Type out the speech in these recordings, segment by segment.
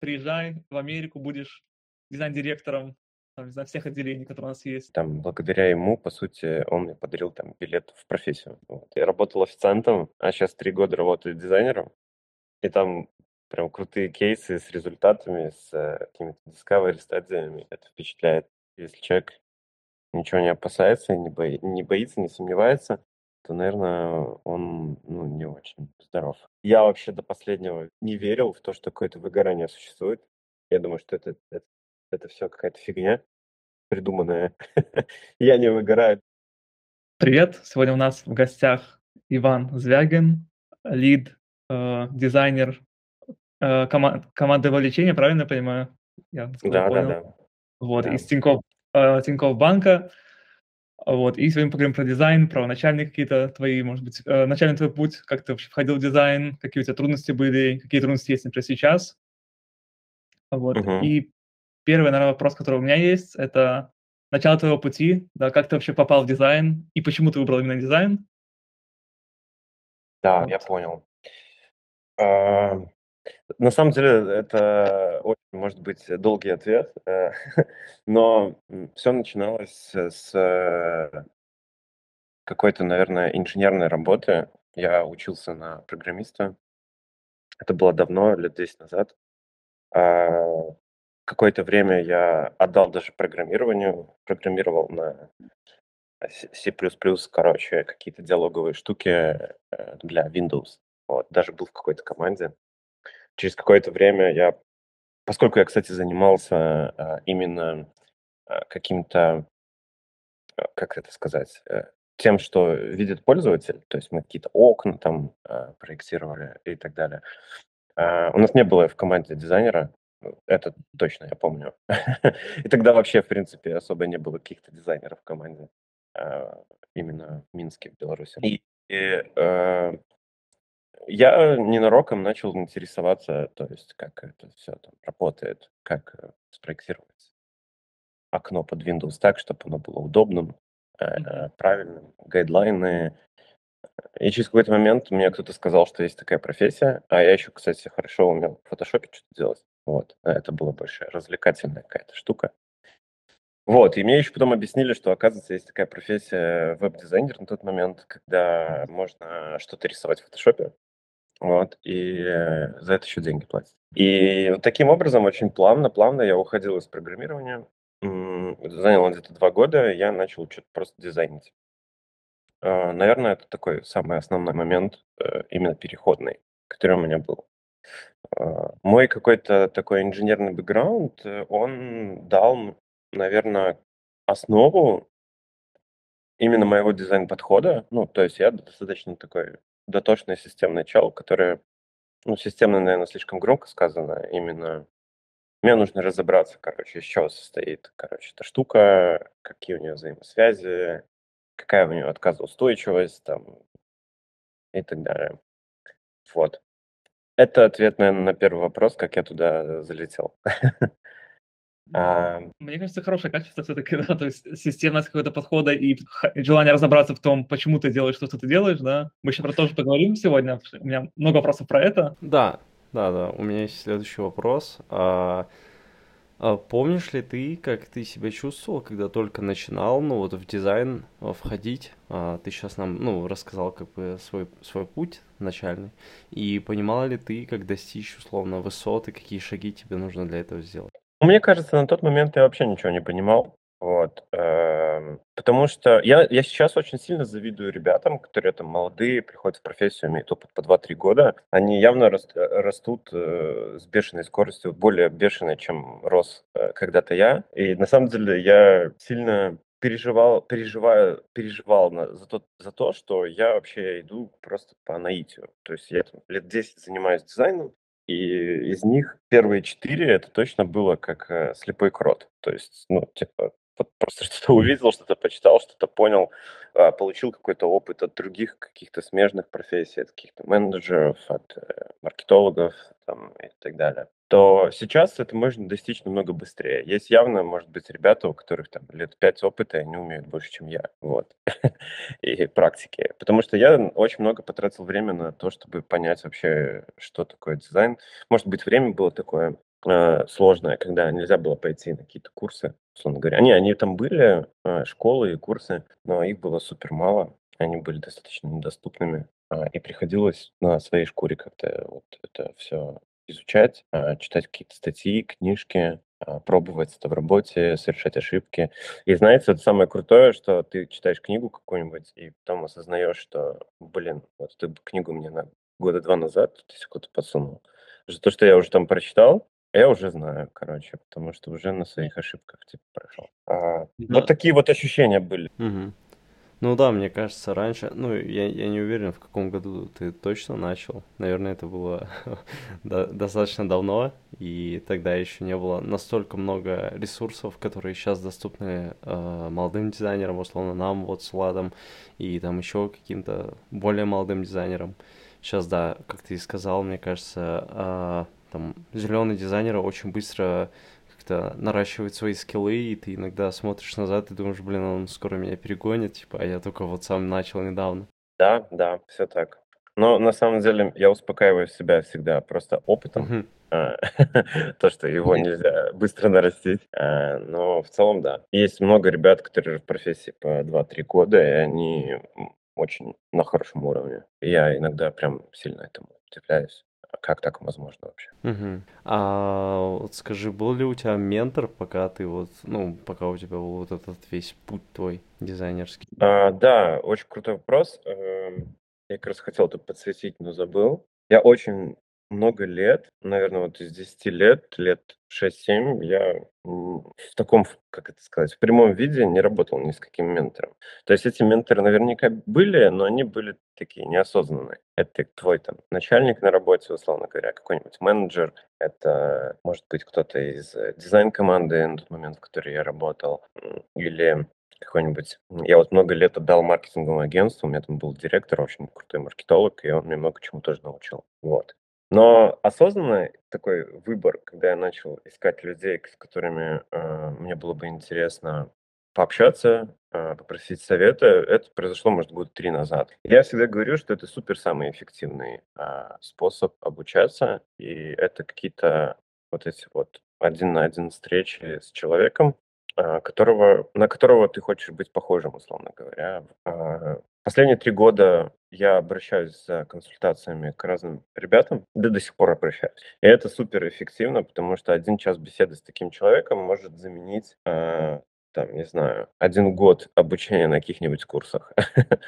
приезжай в Америку, будешь дизайн-директором там, всех отделений, которые у нас есть. Там, благодаря ему, по сути, он мне подарил там билет в профессию. Вот. Я работал официантом, а сейчас три года работаю дизайнером. И там прям крутые кейсы с результатами, с э, какими-то discovery стадиями. Это впечатляет. Если человек ничего не опасается, не, бои, не боится, не сомневается, то, наверное, он ну, не очень здоров. Я вообще до последнего не верил в то, что какое-то выгорание существует. Я думаю, что это, это, это все какая-то фигня придуманная. Я не выгораю. Привет! Сегодня у нас в гостях Иван Звягин, лид, э, дизайнер э, кома- команды вовлечения, правильно я понимаю? Я да, да, да. Вот, да. из Тинькофф, э, Тинькофф банка. Вот, и сегодня поговорим про дизайн, про начальные какие-то твои, может быть, э, начальный твой путь, как ты вообще входил в дизайн, какие у тебя трудности были, какие трудности есть, например, сейчас. Вот, uh-huh. и первый, наверное, вопрос, который у меня есть, это начало твоего пути, да, как ты вообще попал в дизайн и почему ты выбрал именно дизайн? Да, вот. я понял. А, на самом деле это очень, может быть, долгий ответ, э, но все начиналось с э, какой-то, наверное, инженерной работы. Я учился на программиста. Это было давно, лет 10 назад. А, какое-то время я отдал даже программированию, программировал на C++, короче, какие-то диалоговые штуки э, для Windows. Вот, даже был в какой-то команде через какое-то время я, поскольку я, кстати, занимался а, именно а, каким-то, а, как это сказать, э, тем, что видит пользователь, то есть мы какие-то окна там проектировали и так далее. У нас не было в команде дизайнера, это точно я помню. И тогда вообще, в принципе, особо не было каких-то дизайнеров в команде, именно в Минске, в Беларуси. И, и я ненароком начал интересоваться, то есть как это все там работает, как э, спроектировать окно под Windows так, чтобы оно было удобным, э, правильным, гайдлайны. И через какой-то момент мне кто-то сказал, что есть такая профессия, а я еще, кстати, хорошо умел в фотошопе что-то делать. Вот, а это была большая развлекательная какая-то штука. Вот, и мне еще потом объяснили, что, оказывается, есть такая профессия веб-дизайнер на тот момент, когда можно что-то рисовать в фотошопе, вот, и э, за это еще деньги платят. И вот таким образом очень плавно, плавно я уходил из программирования. Заняло где-то два года, я начал что-то просто дизайнить. А, наверное, это такой самый основной момент, э, именно переходный, который у меня был. А, мой какой-то такой инженерный бэкграунд, э, он дал, наверное, основу именно моего дизайн-подхода. Ну, то есть я достаточно такой дотошный системный чел, который, ну, системный, наверное, слишком громко сказано, именно мне нужно разобраться, короче, из чего состоит, короче, эта штука, какие у нее взаимосвязи, какая у нее отказоустойчивость, там, и так далее. Вот. Это ответ, наверное, на первый вопрос, как я туда залетел. А, Мне кажется, хорошее качество все-таки, да, то есть системность какого-то подхода и желание разобраться в том, почему ты делаешь то, что ты делаешь, да. Мы еще про то же поговорим сегодня, у меня много вопросов про это. Да, да, да, у меня есть следующий вопрос. А, а помнишь ли ты, как ты себя чувствовал, когда только начинал, ну, вот в дизайн а, входить? А, ты сейчас нам, ну, рассказал как бы свой, свой путь начальный. И понимала ли ты, как достичь, условно, высоты, какие шаги тебе нужно для этого сделать? Мне кажется, на тот момент я вообще ничего не понимал. Вот. Эм, потому что я, я сейчас очень сильно завидую ребятам, которые там молодые, приходят в профессию, имеют опыт по 2-3 года. Они явно раст, растут э, с бешеной скоростью, более бешеной, чем рос э, когда-то я. И на самом деле я сильно переживал, переживаю, переживал на, за, то, за то, что я вообще иду просто по наитию. То есть я там, лет 10 занимаюсь дизайном, и из них первые четыре это точно было как э, слепой крот. То есть, ну, типа, просто что-то увидел, что-то почитал, что-то понял, а, получил какой-то опыт от других каких-то смежных профессий, от каких-то менеджеров, от э, маркетологов там, и так далее то сейчас это можно достичь намного быстрее. Есть явно, может быть, ребята, у которых там лет пять опыта, и они умеют больше, чем я. Вот. и практики. Потому что я очень много потратил время на то, чтобы понять вообще, что такое дизайн. Может быть, время было такое э, сложное, когда нельзя было пойти на какие-то курсы, условно говоря. Они, они там были, э, школы и курсы, но их было супер мало, они были достаточно недоступными, а, и приходилось на своей шкуре как-то вот это все изучать, а, читать какие-то статьи, книжки, а, пробовать это в работе, совершать ошибки. И знаете, это самое крутое, что ты читаешь книгу какую-нибудь, и потом осознаешь, что, блин, вот ты книгу мне на года два назад ты куда-то подсунул. За то, что я уже там прочитал, я уже знаю, короче, потому что уже на своих ошибках типа прошел. А, Да. Вот такие вот ощущения были. Мгм. Ну да, мне кажется, раньше, ну, я, я не уверен, в каком году ты точно начал. Наверное, это было до- достаточно давно, и тогда еще не было настолько много ресурсов, которые сейчас доступны э, молодым дизайнерам, условно нам, вот с Владом, и там еще каким-то более молодым дизайнерам. Сейчас, да, как ты и сказал, мне кажется, а, там зеленые дизайнеры очень быстро как-то наращивают свои скиллы, и ты иногда смотришь назад и думаешь, блин, он скоро меня перегонит, типа, а я только вот сам начал недавно. Да, да, все так. Но на самом деле я успокаиваю себя всегда просто опытом, а, то, что его нельзя быстро нарастить. А, Но в целом, да. Есть много ребят, которые в профессии по 2-3 года, и они очень на хорошем уровне. И я иногда прям сильно этому удивляюсь. Как так возможно вообще? Мгм. А вот скажи, был ли у тебя ментор, пока ты вот, ну, пока у тебя был вот этот весь путь твой дизайнерский? А, да, очень крутой вопрос. Эм, Я как раз хотел это подсветить, но забыл. Я очень много лет, наверное, вот из 10 лет, лет 6-7, я в таком, как это сказать, в прямом виде не работал ни с каким ментором. То есть эти менторы наверняка были, но они были такие неосознанные. Это твой там начальник на работе, условно говоря, какой-нибудь менеджер, это может быть кто-то из э, дизайн-команды на тот момент, в которой я работал, или какой-нибудь... Я вот много лет отдал маркетинговому агентству, у меня там был директор, очень крутой маркетолог, и он мне много чему тоже научил. Вот. Но осознанный такой выбор, когда я начал искать людей, с которыми э, мне было бы интересно пообщаться, э, попросить совета, это произошло, может, год три назад. Я всегда говорю, что это супер самый эффективный а, способ обучаться, и это какие-то вот эти вот один на один встречи с человеком, а, которого, на которого ты хочешь быть похожим, условно говоря. А, Последние три года я обращаюсь за консультациями к разным ребятам, да до сих пор обращаюсь. И это супер эффективно, потому что один час беседы с таким человеком может заменить, а, там, не знаю, один год обучения на каких-нибудь курсах.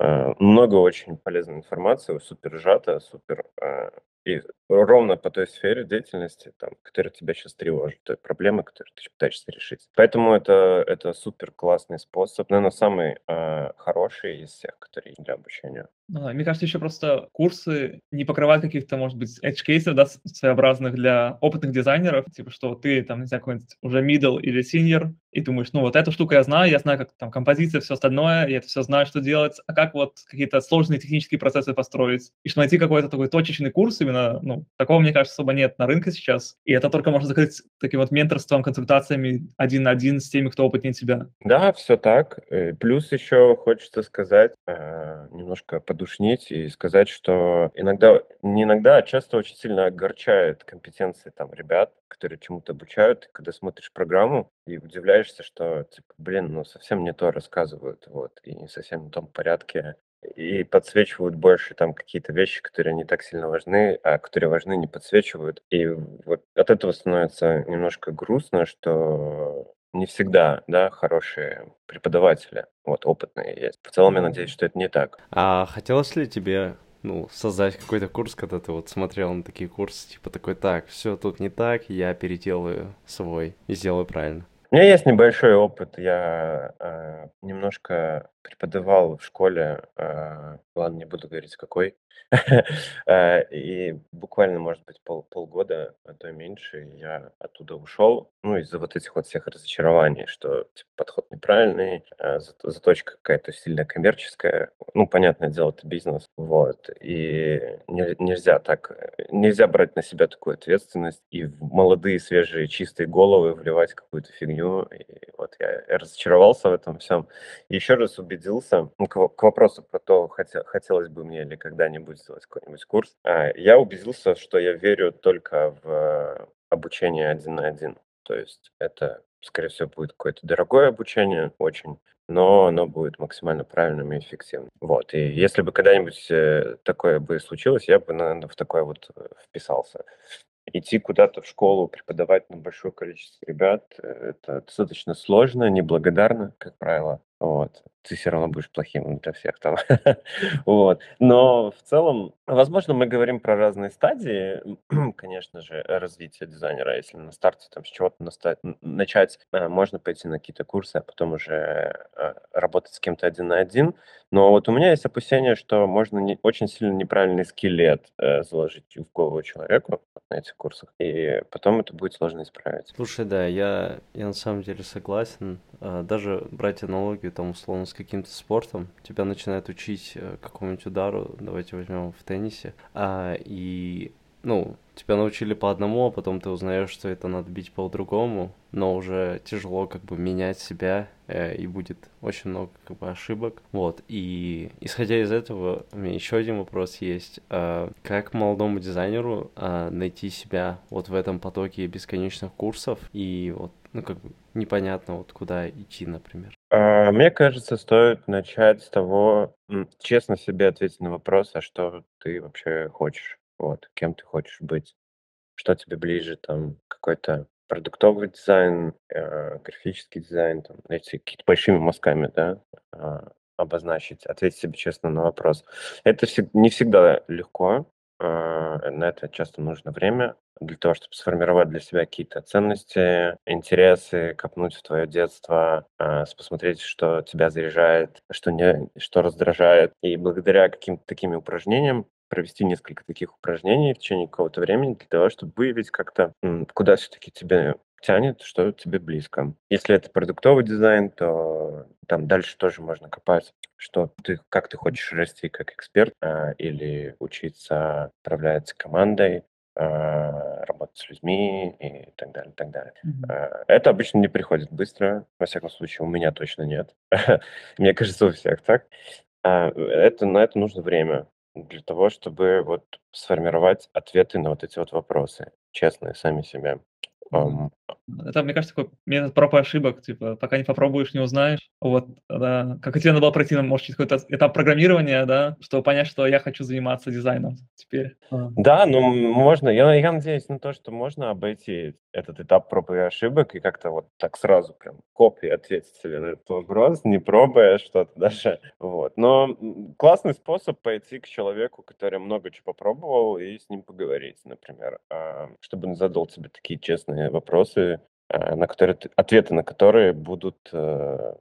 А, Много очень полезной информации, супер сжато, супер а, и ровно по той сфере деятельности, там, которая тебя сейчас тревожит, той проблемы, которую ты пытаешься решить. Поэтому это, это супер классный способ, наверное, самый а, хороший из всех, которые для обучения. Ну мне кажется, еще просто курсы не покрывают каких-то, может быть, edge кейсов, да, своеобразных для опытных дизайнеров, типа, что ты там, не знаю, какой-нибудь уже middle или senior, и думаешь, ну вот эту штуку я знаю, я знаю, как там композиция, все остальное, я это все знаю, что делать, а как вот какие-то сложные технические процессы построить, и что найти какой-то такой точечный курс именно, ну, такого, мне кажется, особо нет на рынке сейчас, и это только можно закрыть таким вот менторством, консультациями один на один с теми, кто опытнее тебя. Да, все так. Э, Плюс еще хочется сказать, э, немножко подушнить и сказать, что иногда, не иногда, а часто очень сильно огорчает компетенции там ребят, которые чему-то обучают, когда смотришь программу и удивляешься, что, типа, блин, ну совсем не то рассказывают, вот, и не совсем в том порядке, и подсвечивают больше там какие-то вещи, которые не так сильно важны, а которые важны, не подсвечивают. И вот от этого становится немножко грустно, что не всегда, да, хорошие преподаватели, вот, опытные есть. В целом, я надеюсь, что это не так. А хотелось ли тебе, ну, создать какой-то курс, когда ты вот смотрел на такие курсы, типа такой, так, все тут не так, я переделаю свой и сделаю правильно? У меня есть небольшой опыт. Я э, немножко преподавал в школе, э, ладно, не буду говорить какой, Э, и буквально, может быть, пол, полгода, а то и меньше, я оттуда ушел, ну, из-за вот этих вот всех разочарований, что типа, подход неправильный, э, зато- заточка какая-то сильно коммерческая, ну, понятное дело, это бизнес, вот, и не- нельзя так, э, нельзя брать на себя такую ответственность и в молодые, свежие, чистые головы вливать какую-то фигню, и вот я разочаровался в этом всем, еще раз убедился, ну, к, во- к вопросу про то, хотелось бы мне ли когда-нибудь сделать какой-нибудь курс, а, я убедился, что я верю только в обучение один на один. То есть это, скорее всего, будет какое-то дорогое обучение очень, но оно будет максимально правильным и эффективным. Вот. И если бы когда-нибудь э, такое бы случилось, я бы, наверное, в такое вот э, вписался. Идти куда-то в школу, преподавать на большое количество ребят, э, это достаточно сложно, неблагодарно, как правило. Вот. Ты все равно будешь плохим для всех там. вот. Но в целом, возможно, мы говорим про разные стадии, конечно же, развития дизайнера. Если на старте там с чего-то наста- начать, э, можно пойти на какие-то курсы, а потом уже э, работать с кем-то один на один. Но вот у меня есть опасение, что можно не, очень сильно неправильный скелет э, заложить в голову человеку на этих курсах, и потом это будет сложно исправить. Слушай, да, я, я на самом деле согласен. А, даже брать аналогию там условно с каким-то спортом, тебя начинают учить э, какому-нибудь удару, давайте возьмем в теннисе, а, и ну, тебя научили по одному, а потом ты узнаешь, что это надо бить по-другому, но уже тяжело как бы менять себя, э, и будет очень много как бы ошибок. Вот, и исходя из этого, у меня еще один вопрос есть. Э, как молодому дизайнеру э, найти себя вот в этом потоке бесконечных курсов и вот, ну, как бы непонятно вот куда идти, например? А, мне кажется, стоит начать с того, честно себе ответить на вопрос, а что ты вообще хочешь. Вот, кем ты хочешь быть, что тебе ближе, там, какой-то продуктовый дизайн, э, графический дизайн, там, эти какие-то большими мазками, да, а, обозначить, ответить себе честно на вопрос. Это не всегда легко, на это часто нужно время для того, чтобы сформировать для себя какие-то ценности, интересы, копнуть в твое детство, а, посмотреть, что тебя заряжает, что не, что раздражает. И благодаря каким-то таким упражнениям провести несколько таких упражнений в течение какого-то времени для того, чтобы выявить как-то, куда все-таки тебе тянет, что тебе близко. Если это продуктовый дизайн, то там дальше тоже можно копать, что ты, как ты хочешь расти как эксперт а, или учиться управлять командой, а, работать с людьми и так далее, так далее. Mm-hmm. Это обычно не приходит быстро, во всяком случае, у меня точно нет. Мне кажется, у всех так. А, это, на это нужно время для того, чтобы вот сформировать ответы на вот эти вот вопросы, честные сами себе. Um, это, мне кажется, такой метод проб и ошибок, типа, пока не попробуешь, не узнаешь. Вот, да, как и тебе надо было пройти, может, через какой-то этап программирования, да, чтобы понять, что я хочу заниматься дизайном теперь. Да, ну, можно, я, я надеюсь на то, что можно обойти этот этап проб и ошибок и как-то вот так сразу прям копии ответить себе на этот вопрос, не пробуя что-то даже, вот. Но классный способ пойти к человеку, который много чего попробовал, и с ним поговорить, например, а, чтобы он задал тебе такие честные вопросы, Э, на которые ответы на которые будут э,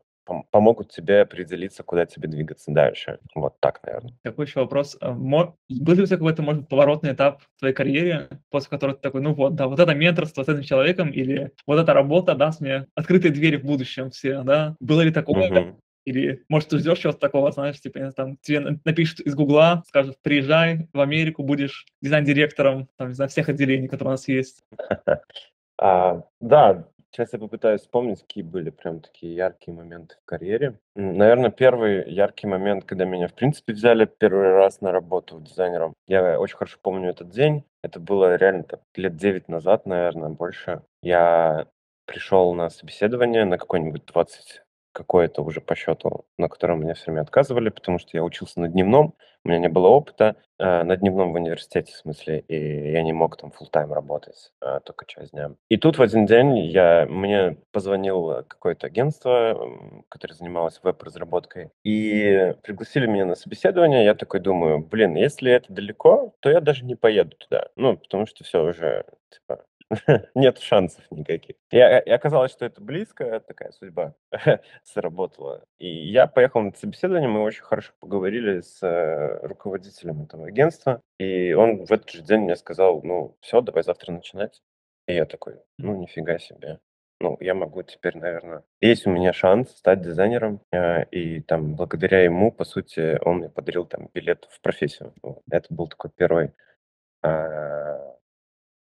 помогут тебе определиться, куда тебе двигаться дальше. Вот так, наверное. Такой еще вопрос. А был ли у тебя какой-то, может быть, поворотный этап в твоей карьере, после которого ты такой, ну вот, да, вот это менторство с этим человеком, или вот эта работа даст мне открытые двери в будущем все, да? Было ли такое? Угу. Или, может, ты ждешь чего-то такого, знаешь, типа, там, тебе напишут из Гугла, скажут, приезжай в Америку, будешь дизайн-директором, там, не знаю, всех отделений, которые у нас есть. А, да, сейчас я попытаюсь вспомнить, какие были прям такие яркие моменты в карьере. Наверное, первый яркий момент, когда меня, в принципе, взяли первый раз на работу дизайнером. Я очень хорошо помню этот день. Это было реально так, лет 9 назад, наверное, больше. Я пришел на собеседование на какой-нибудь 20 какое-то уже по счету, на котором мне все время отказывали, потому что я учился на дневном, у меня не было опыта э, на дневном в университете, в смысле, и я не мог там full тайм работать, э, только часть дня. И тут в один день я, мне позвонил какое-то агентство, которое занималось веб-разработкой, и пригласили меня на собеседование. Я такой думаю, блин, если это далеко, то я даже не поеду туда. Ну, потому что все уже, типа, нет шансов никаких. И, и оказалось, что это близко, такая судьба сработала. И я поехал на собеседование, мы очень хорошо поговорили с э, руководителем этого агентства, и он в этот же день мне сказал, ну, все, давай завтра начинать. И я такой, ну, нифига себе. Ну, я могу теперь, наверное... Есть у меня шанс стать дизайнером, э, и там благодаря ему, по сути, он мне подарил там билет в профессию. Вот. Это был такой первый а,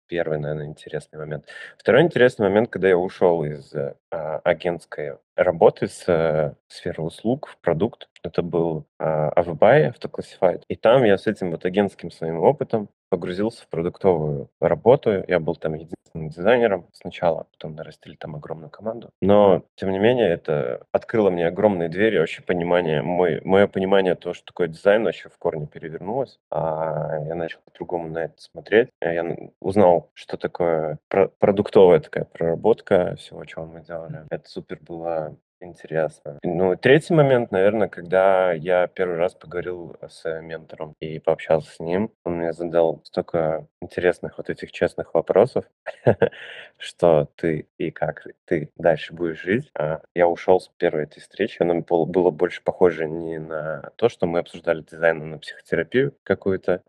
Первый, наверное, интересный момент. Второй интересный момент, когда я ушел из а, агентской работы с э, сферой услуг в продукт. Это был э, Avbuy, Autoclassified. И там я с этим вот агентским своим опытом погрузился в продуктовую работу. Я был там единственным дизайнером сначала, потом нарастили там огромную команду. Но, тем не менее, это открыло мне огромные двери, вообще понимание, мой, мое понимание того, что такое дизайн, вообще в корне перевернулось. А я начал по-другому на это смотреть. Я узнал, что такое про- продуктовая такая проработка всего, чего мы делали. Это супер было Интересно. Ну, третий момент, наверное, когда я первый раз поговорил с ментором и пообщался с ним, он мне задал столько интересных вот этих честных вопросов, что ты и как ты дальше будешь жить. А я ушел с первой этой встречи, оно было больше похоже не на то, что мы обсуждали дизайн, а на психотерапию какую-то.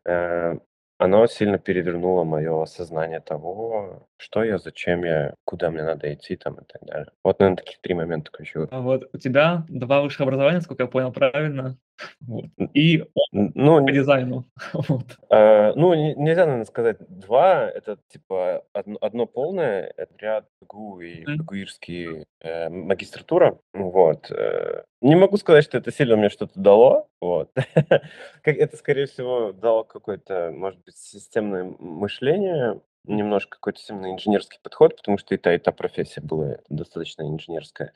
Оно сильно перевернуло мое осознание того, что я, зачем я, куда мне надо идти там и так далее. Вот, наверное, такие три момента ключевых. А вот у тебя два высших образования, сколько я понял правильно, вот. и ну, по дизайну. вот. э, ну, нельзя, наверное, сказать два, это типа одно, одно полное, это ряд ГУ и ГУИРский э, магистратура, вот. Э, не могу сказать, что это сильно мне что-то дало, вот. это, скорее всего, дало какое-то, может быть, системное мышление, немножко какой-то именно инженерский подход, потому что и та, и та профессия была достаточно инженерская.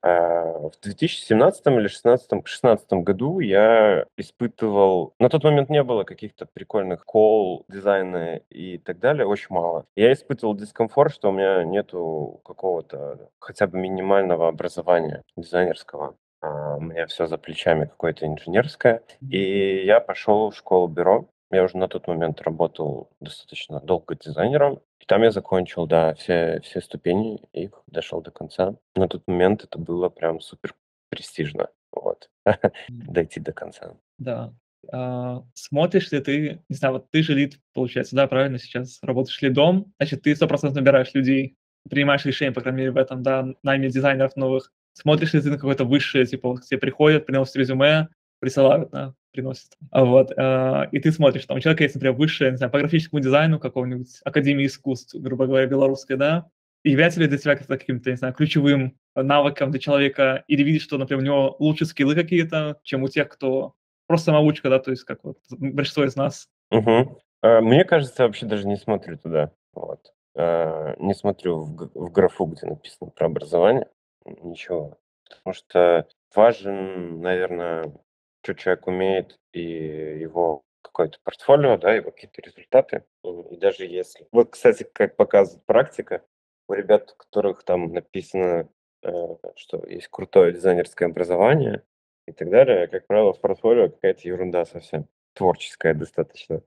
А в 2017 или 2016, 2016 году я испытывал... На тот момент не было каких-то прикольных кол, дизайна и так далее, очень мало. Я испытывал дискомфорт, что у меня нету какого-то хотя бы минимального образования дизайнерского. А у меня все за плечами какое-то инженерское. И я пошел в школу бюро. Я уже на тот момент работал достаточно долго дизайнером. И там я закончил, да, все, все ступени и дошел до конца. На тот момент это было прям супер престижно. Вот. Дойти до конца. Да. А, смотришь ли ты, не знаю, вот ты же лид, получается, да, правильно сейчас работаешь лидом, значит, ты 100% набираешь людей, принимаешь решения, по крайней мере, в этом, да, найме дизайнеров новых. Смотришь ли ты на какое-то высшее, типа, вот, к тебе приходят, приносят резюме, присылают, да, приносит. А вот, э, и ты смотришь, там у человека есть, например, высшее, не знаю, по графическому дизайну какого-нибудь Академии искусств, грубо говоря, белорусской, да, и является ли для тебя каким-то, не знаю, ключевым навыком для человека, или видишь, что, например, у него лучше скиллы какие-то, чем у тех, кто просто самоучка, да, то есть как вот большинство из нас. Угу. Мне кажется, вообще даже не смотрю туда, вот. А, не смотрю в графу, где написано про образование, ничего. Потому что важен, наверное, что человек умеет, и его какое-то портфолио, да, его какие-то результаты. И даже если... Вот, кстати, как показывает практика, у ребят, у которых там написано, э, что есть крутое дизайнерское образование и так далее, как правило, в портфолио какая-то ерунда совсем, творческая достаточно.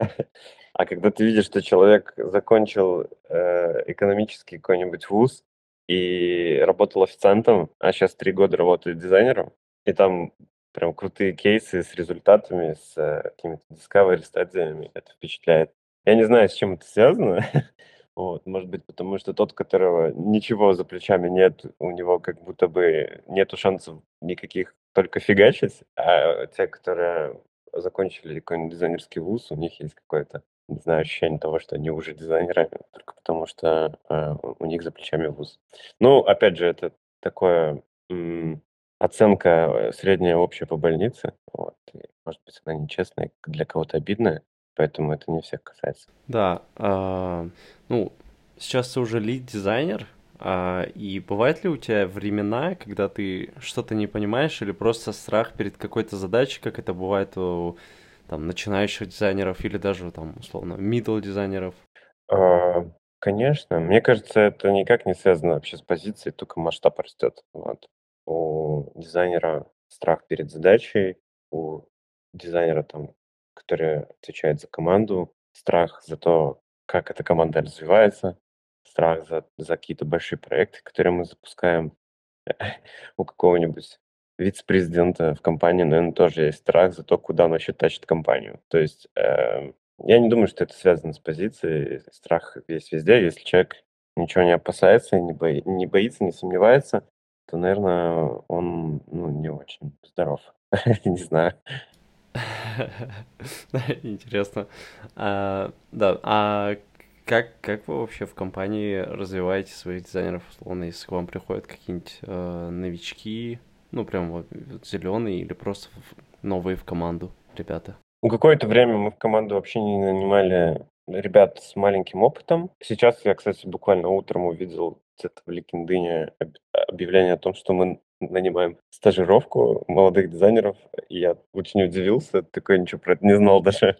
А когда ты видишь, что человек закончил э, экономический какой-нибудь вуз и работал официантом, а сейчас три года работает дизайнером, и там прям крутые кейсы с результатами, с э, какими-то discovery стадиями. Это впечатляет. Я не знаю, с чем это связано. вот, может быть, потому что тот, которого ничего за плечами нет, у него как будто бы нету шансов никаких только фигачить, а те, которые закончили какой-нибудь дизайнерский вуз, у них есть какое-то, не знаю, ощущение того, что они уже дизайнеры, только потому что э, у них за плечами вуз. Ну, опять же, это такое оценка э, средняя общая по больнице. Вот. И, может быть, она нечестная, для кого-то обидная, поэтому это не всех касается. Да, а, ну, сейчас ты уже лид-дизайнер, а, и бывают ли у тебя времена, когда ты что-то не понимаешь или просто страх перед какой-то задачей, как это бывает у там, начинающих дизайнеров или даже там, условно, middle дизайнеров? А, конечно. Мне кажется, это никак не связано вообще с позицией, только масштаб растет. Вот у дизайнера страх перед задачей, у дизайнера, там, который отвечает за команду, страх за то, как эта команда развивается, страх за, за какие-то большие проекты, которые мы запускаем. У какого-нибудь вице-президента в компании, наверное, тоже есть страх за то, куда он вообще тащит компанию. То есть э, я не думаю, что это связано с позицией. Страх есть везде. Если человек ничего не опасается, не, бои, не боится, не сомневается, то, наверное, он, ну, не очень здоров. Не знаю. Интересно. А, да, а как, как вы вообще в компании развиваете своих дизайнеров, условно, если к вам приходят какие-нибудь э, новички, ну, прям вот зеленые или просто новые в команду ребята? Ну, какое-то время мы в команду вообще не нанимали ребят с маленьким опытом. Сейчас я, кстати, буквально утром увидел где-то в LinkedIn объявление о том, что мы нанимаем стажировку молодых дизайнеров, и я очень удивился, такой ничего про это не знал даже.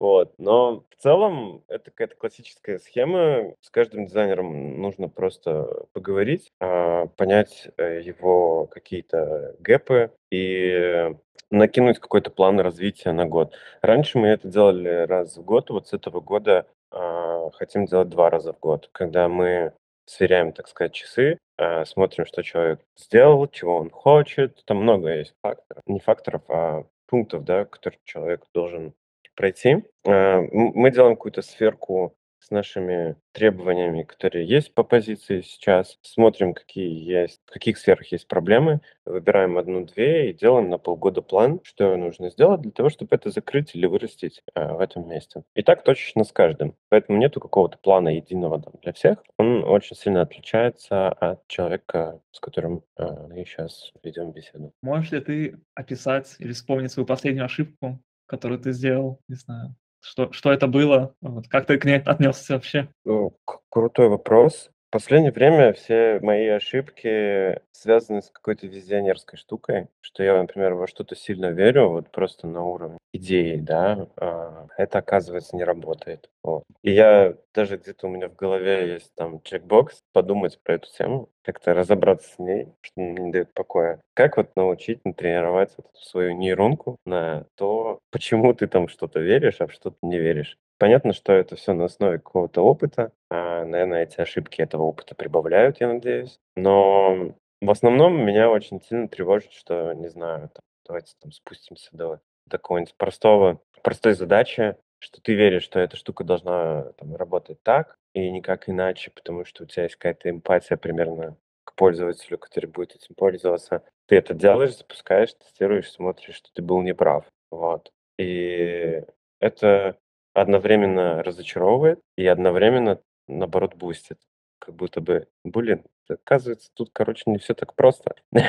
Вот. Но в целом это какая-то классическая схема. С каждым дизайнером нужно просто поговорить, а, понять э, его какие-то гэпы и накинуть какой-то план развития на год. Раньше мы это делали раз в год, вот с этого года э, хотим делать два раза в год, когда мы сверяем, так сказать, часы, э, смотрим, что человек сделал, чего он хочет. Там много есть факторов. Не факторов, а пунктов, да, которые человек должен пройти. Э, мы делаем какую-то сверку с нашими требованиями, которые есть по позиции сейчас, смотрим, какие есть, в каких сферах есть проблемы, выбираем одну-две и делаем на полгода план, что нужно сделать для того, чтобы это закрыть или вырастить э, в этом месте. И так точно с каждым. Поэтому нету какого-то плана единого там, для всех. Он очень сильно отличается от человека, с которым э, мы сейчас ведем беседу. Можешь ли ты описать или вспомнить свою последнюю ошибку, которую ты сделал, не знаю, что, что это было? Вот, как ты к ней отнесся вообще? Ну, крутой вопрос. В последнее время все мои ошибки связаны с какой-то визионерской штукой, что я, например, во что-то сильно верю, вот просто на уровне идеи, да, а это, оказывается, не работает. Вот. И я даже где-то у меня в голове есть там чекбокс, подумать про эту тему, как-то разобраться с ней, что не дает покоя. Как вот научить, натренировать эту свою нейронку на то, почему ты там что-то веришь, а в что-то не веришь. Понятно, что это все на основе какого-то опыта. А, наверное, эти ошибки этого опыта прибавляют, я надеюсь. Но в основном меня очень сильно тревожит, что, не знаю, там, давайте там спустимся до такого-нибудь простого, простой задачи, что ты веришь, что эта штука должна там, работать так и никак иначе, потому что у тебя есть какая-то эмпатия примерно к пользователю, который будет этим пользоваться. Ты это делаешь, запускаешь, тестируешь, смотришь, что ты был неправ. Вот. И это одновременно разочаровывает и одновременно, наоборот, бустит. Как будто бы, блин, оказывается, тут, короче, не все так просто.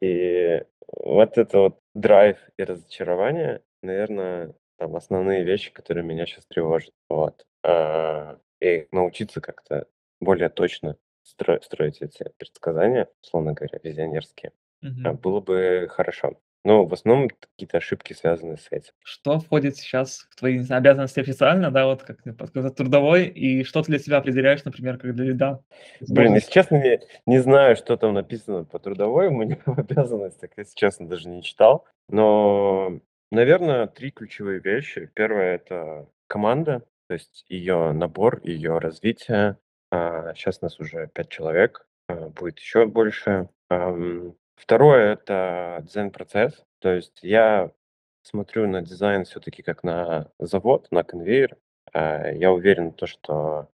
И вот это вот драйв и разочарование, наверное, там основные вещи, которые меня сейчас тревожат. Вот. А, и научиться как-то более точно строить эти предсказания, условно говоря, визионерские, mm было бы хорошо. Ну, в основном какие-то ошибки связаны с этим. Что входит сейчас в твои знаю, обязанности официально, да, вот как как трудовой, и что ты для себя определяешь, например, как для лида? Блин, если честно, не, не знаю, что там написано по трудовой, у меня в обязанностях, если честно, даже не читал. Но, наверное, три ключевые вещи. Первое – это команда, то есть ее набор, ее развитие. А, сейчас нас уже пять человек, а, будет еще больше. Второе- это дизайн-процесс. То есть я смотрю на дизайн все-таки как на завод, на конвейер. А, я уверен, то, что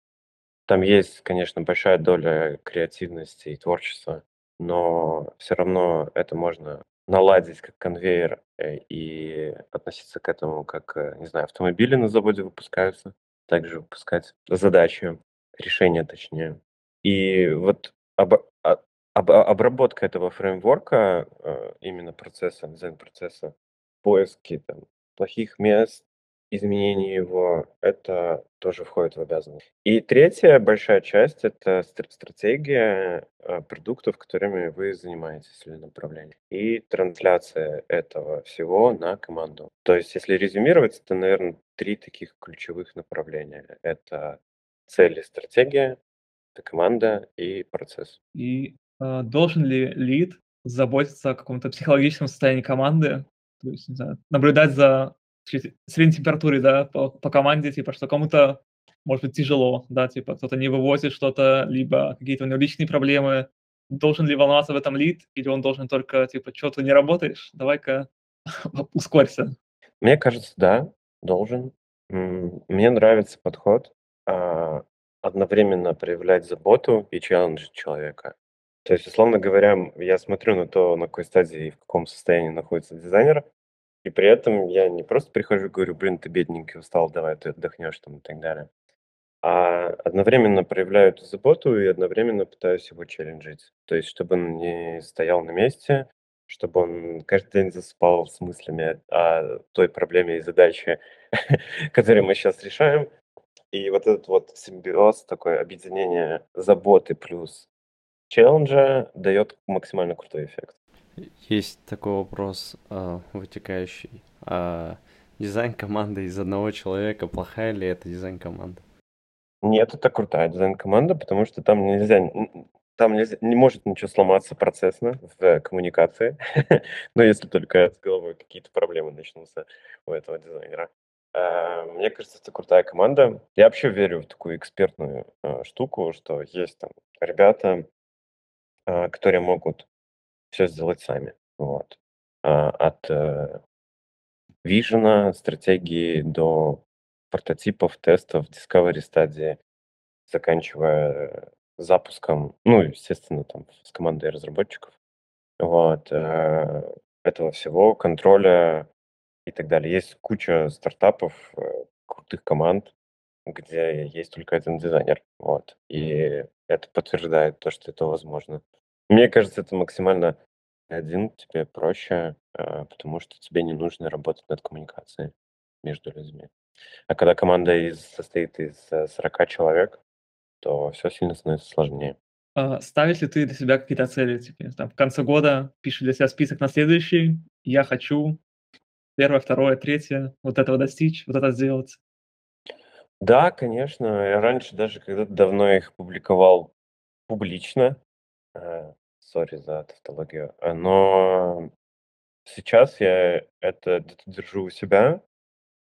там есть, конечно, большая доля креативности и творчества, но все равно это можно наладить как конвейер э, и относиться к этому как, э, не знаю, автомобили на заводе выпускаются, также выпускать задачи, решения точнее. И вот об, а, об, обработка этого фреймворка, э, именно процесса, дизайн-процесса, поиски там, плохих мест, изменение его, это тоже входит в обязанность. И третья большая часть– это стратегия э, продуктов, которыми вы занимаетесь или направлением. И трансляция этого всего на команду. То есть, если резюмировать, это, наверное, три таких ключевых направления. Это цели, стратегия, это команда и процесс. И должен ли лид заботиться о каком-то психологическом состоянии команды, то есть, не знаю, наблюдать за средней температурой, да, по, по команде, типа, что кому-то может быть тяжело, да, типа, кто-то не вывозит что-то, либо какие-то у него личные проблемы. Должен ли волноваться в этом лид, или он должен только, типа, что ты не работаешь, давай-ка ускорься. Мне кажется, да, должен. Мне нравится подход а, одновременно проявлять заботу и челленджить человека. То есть, условно говоря, я смотрю на то, на какой стадии и в каком состоянии находится дизайнер, и при этом я не просто прихожу и говорю, блин, ты бедненький, устал, давай ты отдохнешь там и так далее. а одновременно проявляю эту заботу и одновременно пытаюсь его челленджить. То есть чтобы он не стоял на месте, чтобы он каждый день засыпал с мыслями о той проблеме и задаче, которые мы сейчас решаем. И вот этот вот симбиоз, такое объединение заботы плюс челленджа дает максимально крутой эффект. Есть такой вопрос э, вытекающий. А дизайн команды из одного человека, плохая ли это дизайн команда? Нет, это крутая дизайн-команда, потому что там нельзя, там нельзя, не может ничего сломаться процессно в коммуникации, но если только с головой какие-то проблемы начнутся у этого дизайнера. А, мне кажется, это крутая команда. Я вообще верю в такую экспертную а, штуку, что есть там ребята, которые могут все сделать сами. Вот. От э, вижена, стратегии до прототипов, тестов, discovery стадии, заканчивая запуском, ну, естественно, там с командой разработчиков, вот, э, этого всего, контроля и так далее. Есть куча стартапов, э, крутых команд, где есть только один дизайнер, вот, и это подтверждает то, что это возможно. Мне кажется, это максимально один тебе проще, э, потому что тебе не нужно работать над коммуникацией между людьми. А когда команда из, состоит из 40 э, человек, то все сильно становится сложнее. А, ставишь ли ты для себя какие-то цели? Типа, там, в конце года пишешь для себя список на следующий. Я хочу первое, второе, третье, вот этого достичь, вот это сделать. Да, конечно. Я раньше даже когда-то давно их публиковал публично. Э, сори за тавтологию. Э, но сейчас я это держу у себя,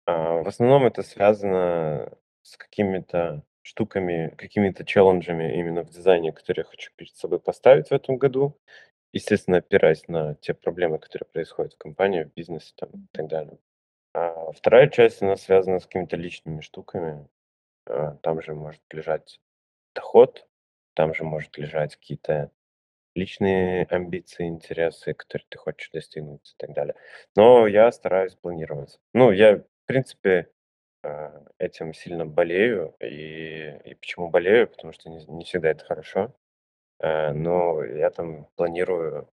а, в основном это связано с какими-то штуками, какими-то челленджами именно в дизайне, которые я хочу перед собой поставить в этом году. Естественно, опираясь на те проблемы, которые происходят в компании, в бизнесе там, и так далее. А вторая часть, она связана с какими-то личными штуками. А, там же может лежать доход, там же может лежать какие-то личные амбиции, интересы, которые ты хочешь достигнуть и так далее. Но я стараюсь планировать. Ну, я принципе, а, этим сильно болею. И, и почему болею? Потому что не, не всегда это хорошо. А, но я там планирую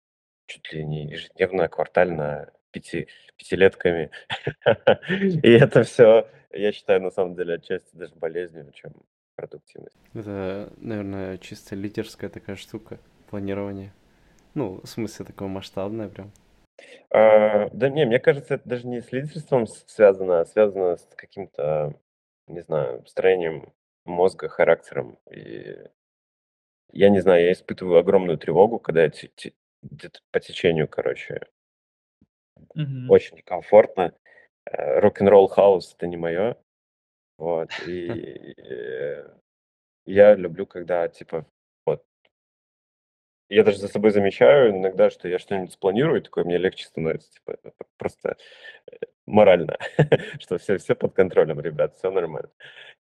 чуть ли не ежедневно, квартально, пяти, пятилетками. И это все, я считаю, на самом деле, отчасти даже болезнью, чем продуктивность. Это, наверное, чисто лидерская такая штука, планирование. Ну, в смысле, такое масштабное прям. А, да не, мне кажется, это даже не с лидерством связано, а связано с каким-то, не знаю, строением мозга, характером. И я не знаю, я испытываю огромную тревогу, когда я где-то по течению, короче, Мгм. очень некомфортно. Э, рок-н-ролл хаус это не мое. Вот. И э, я люблю, когда, типа, я даже за собой замечаю иногда, что я что-нибудь спланирую, такое мне легче становится, типа, просто э, морально, что все, все под контролем, ребят, все нормально.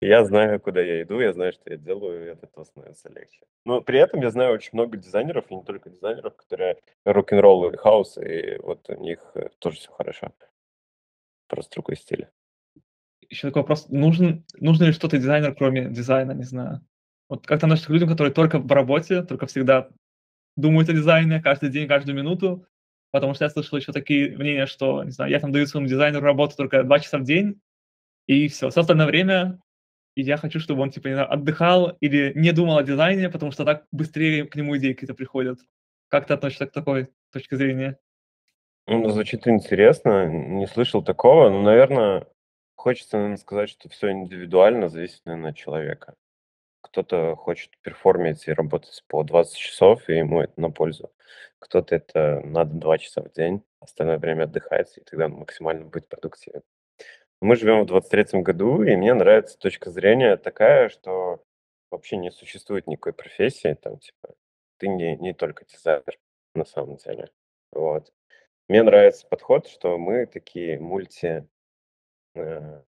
Я знаю, куда я иду, я знаю, что я делаю, и от этого становится легче. Но при этом я знаю очень много дизайнеров, и не только дизайнеров, которые рок-н-ролл и хаус, и вот у них э, тоже все хорошо. Просто другой стиль. Еще такой вопрос. Нужен, нужно ли что-то дизайнер, кроме дизайна, не знаю? Вот как то относишься к людям, которые только в работе, только всегда думают о дизайне каждый день, каждую минуту, потому что я слышал еще такие мнения, что, не знаю, я там даю своему дизайнеру работу только два часа в день, и все. Все остальное время и я хочу, чтобы он, типа, не знаю, отдыхал или не думал о дизайне, потому что так быстрее к нему идеи какие-то приходят. Как ты относишься к такой точке зрения? Ну, звучит интересно, не слышал такого, но, наверное, хочется, наверное, сказать, что все индивидуально, зависит, наверное, от человека кто-то хочет перформить и работать по 20 часов, и ему это на пользу. Кто-то это надо 2 часа в день, остальное время отдыхать, и тогда максимально будет продуктивен. Мы живем в 23 году, и мне нравится точка зрения такая, что вообще не существует никакой профессии, там, типа, ты не, не только дизайнер на самом деле. Вот. Мне нравится подход, что мы такие мульти э,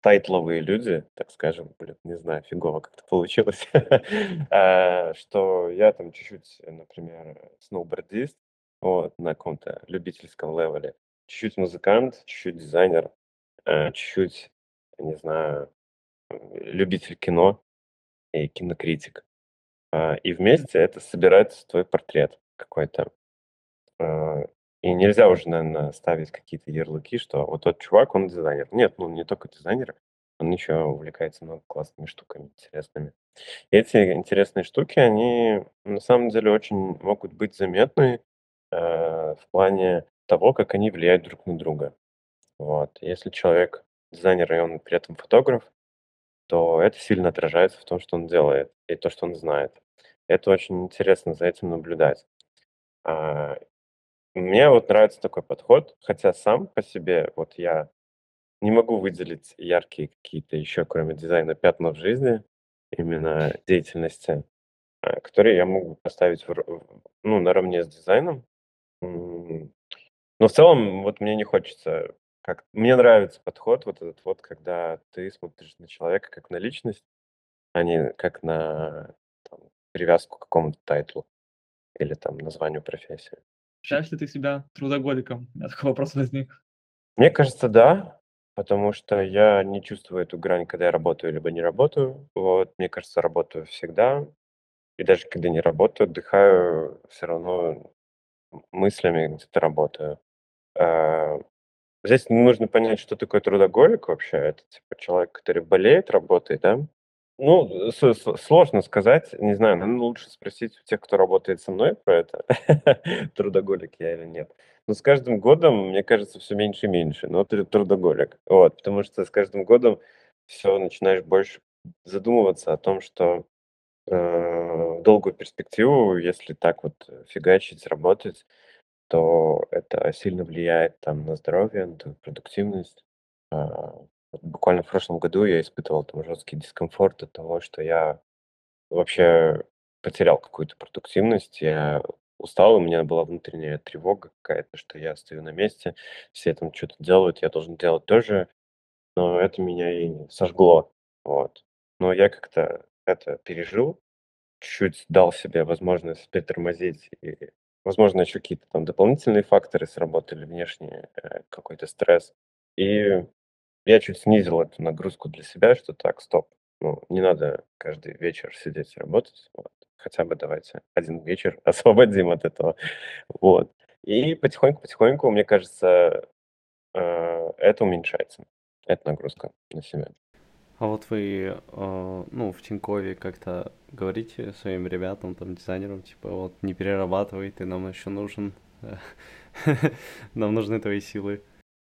тайтловые люди, так скажем, блин, не знаю, фигово как-то получилось, а, что я там чуть-чуть, например, сноубордист, вот, на каком-то любительском левеле, чуть-чуть музыкант, чуть-чуть дизайнер, а, чуть-чуть, не знаю, любитель кино и кинокритик. А, и вместе это собирается твой портрет какой-то. А, и нельзя уже, наверное, ставить какие-то ярлыки, что вот тот чувак, он дизайнер. Нет, ну не только дизайнер, он еще увлекается много классными штуками, интересными. И эти интересные штуки, они на самом деле очень могут быть заметны э, в плане того, как они влияют друг на друга. Вот. Если человек дизайнер, и он при этом фотограф, то это сильно отражается в том, что он делает, и то, что он знает. Это очень интересно за этим наблюдать. Мне вот нравится такой подход, хотя сам по себе, вот я не могу выделить яркие какие-то еще, кроме дизайна, пятна в жизни, именно деятельности, а, которые я могу поставить в, ну, наравне с дизайном. Но в целом, вот мне не хочется как мне нравится подход вот этот вот, когда ты смотришь на человека как на личность, а не как на там, привязку к какому-то тайтлу или там названию профессии. Считаешь ли ты себя трудоголиком? У меня такой вопрос возник. Мне кажется, да, потому что я не чувствую эту грань, когда я работаю либо не работаю. Вот, мне кажется, работаю всегда. И даже когда не работаю, отдыхаю, все равно мыслями где-то работаю. А, Здесь нужно понять, что такое трудоголик вообще. Это типа человек, который болеет, работает, да? Ну, сложно сказать, не знаю, наверное, лучше спросить у тех, кто работает со мной про это, трудоголик я или нет. Но с каждым годом, мне кажется, все меньше и меньше, но ты трудоголик. Вот, потому что с каждым годом все начинаешь больше задумываться о том, что э, долгую перспективу, если так вот фигачить, работать, то это сильно влияет там на здоровье, на продуктивность. А, буквально в прошлом году я испытывал там жесткий дискомфорт от того, что я вообще потерял какую-то продуктивность. Я устал, у меня была внутренняя тревога какая-то, что я стою на месте, все там что-то делают, я должен делать тоже. Но это меня и сожгло. Вот. Но я как-то это пережил, чуть-чуть дал себе возможность притормозить и Возможно, еще какие-то там дополнительные факторы сработали, внешний э, какой-то стресс. И я чуть снизил эту нагрузку для себя, что так, стоп, ну, не надо каждый вечер сидеть и работать. Вот. Хотя бы давайте один вечер освободим от этого. Вот. И потихоньку-потихоньку, мне кажется, э, это уменьшается, эта нагрузка на себя. А вот вы, э, ну, в Тинькове как-то говорите своим ребятам, там, дизайнерам, типа, вот, не перерабатывай, ты нам еще нужен, нам нужны твои силы.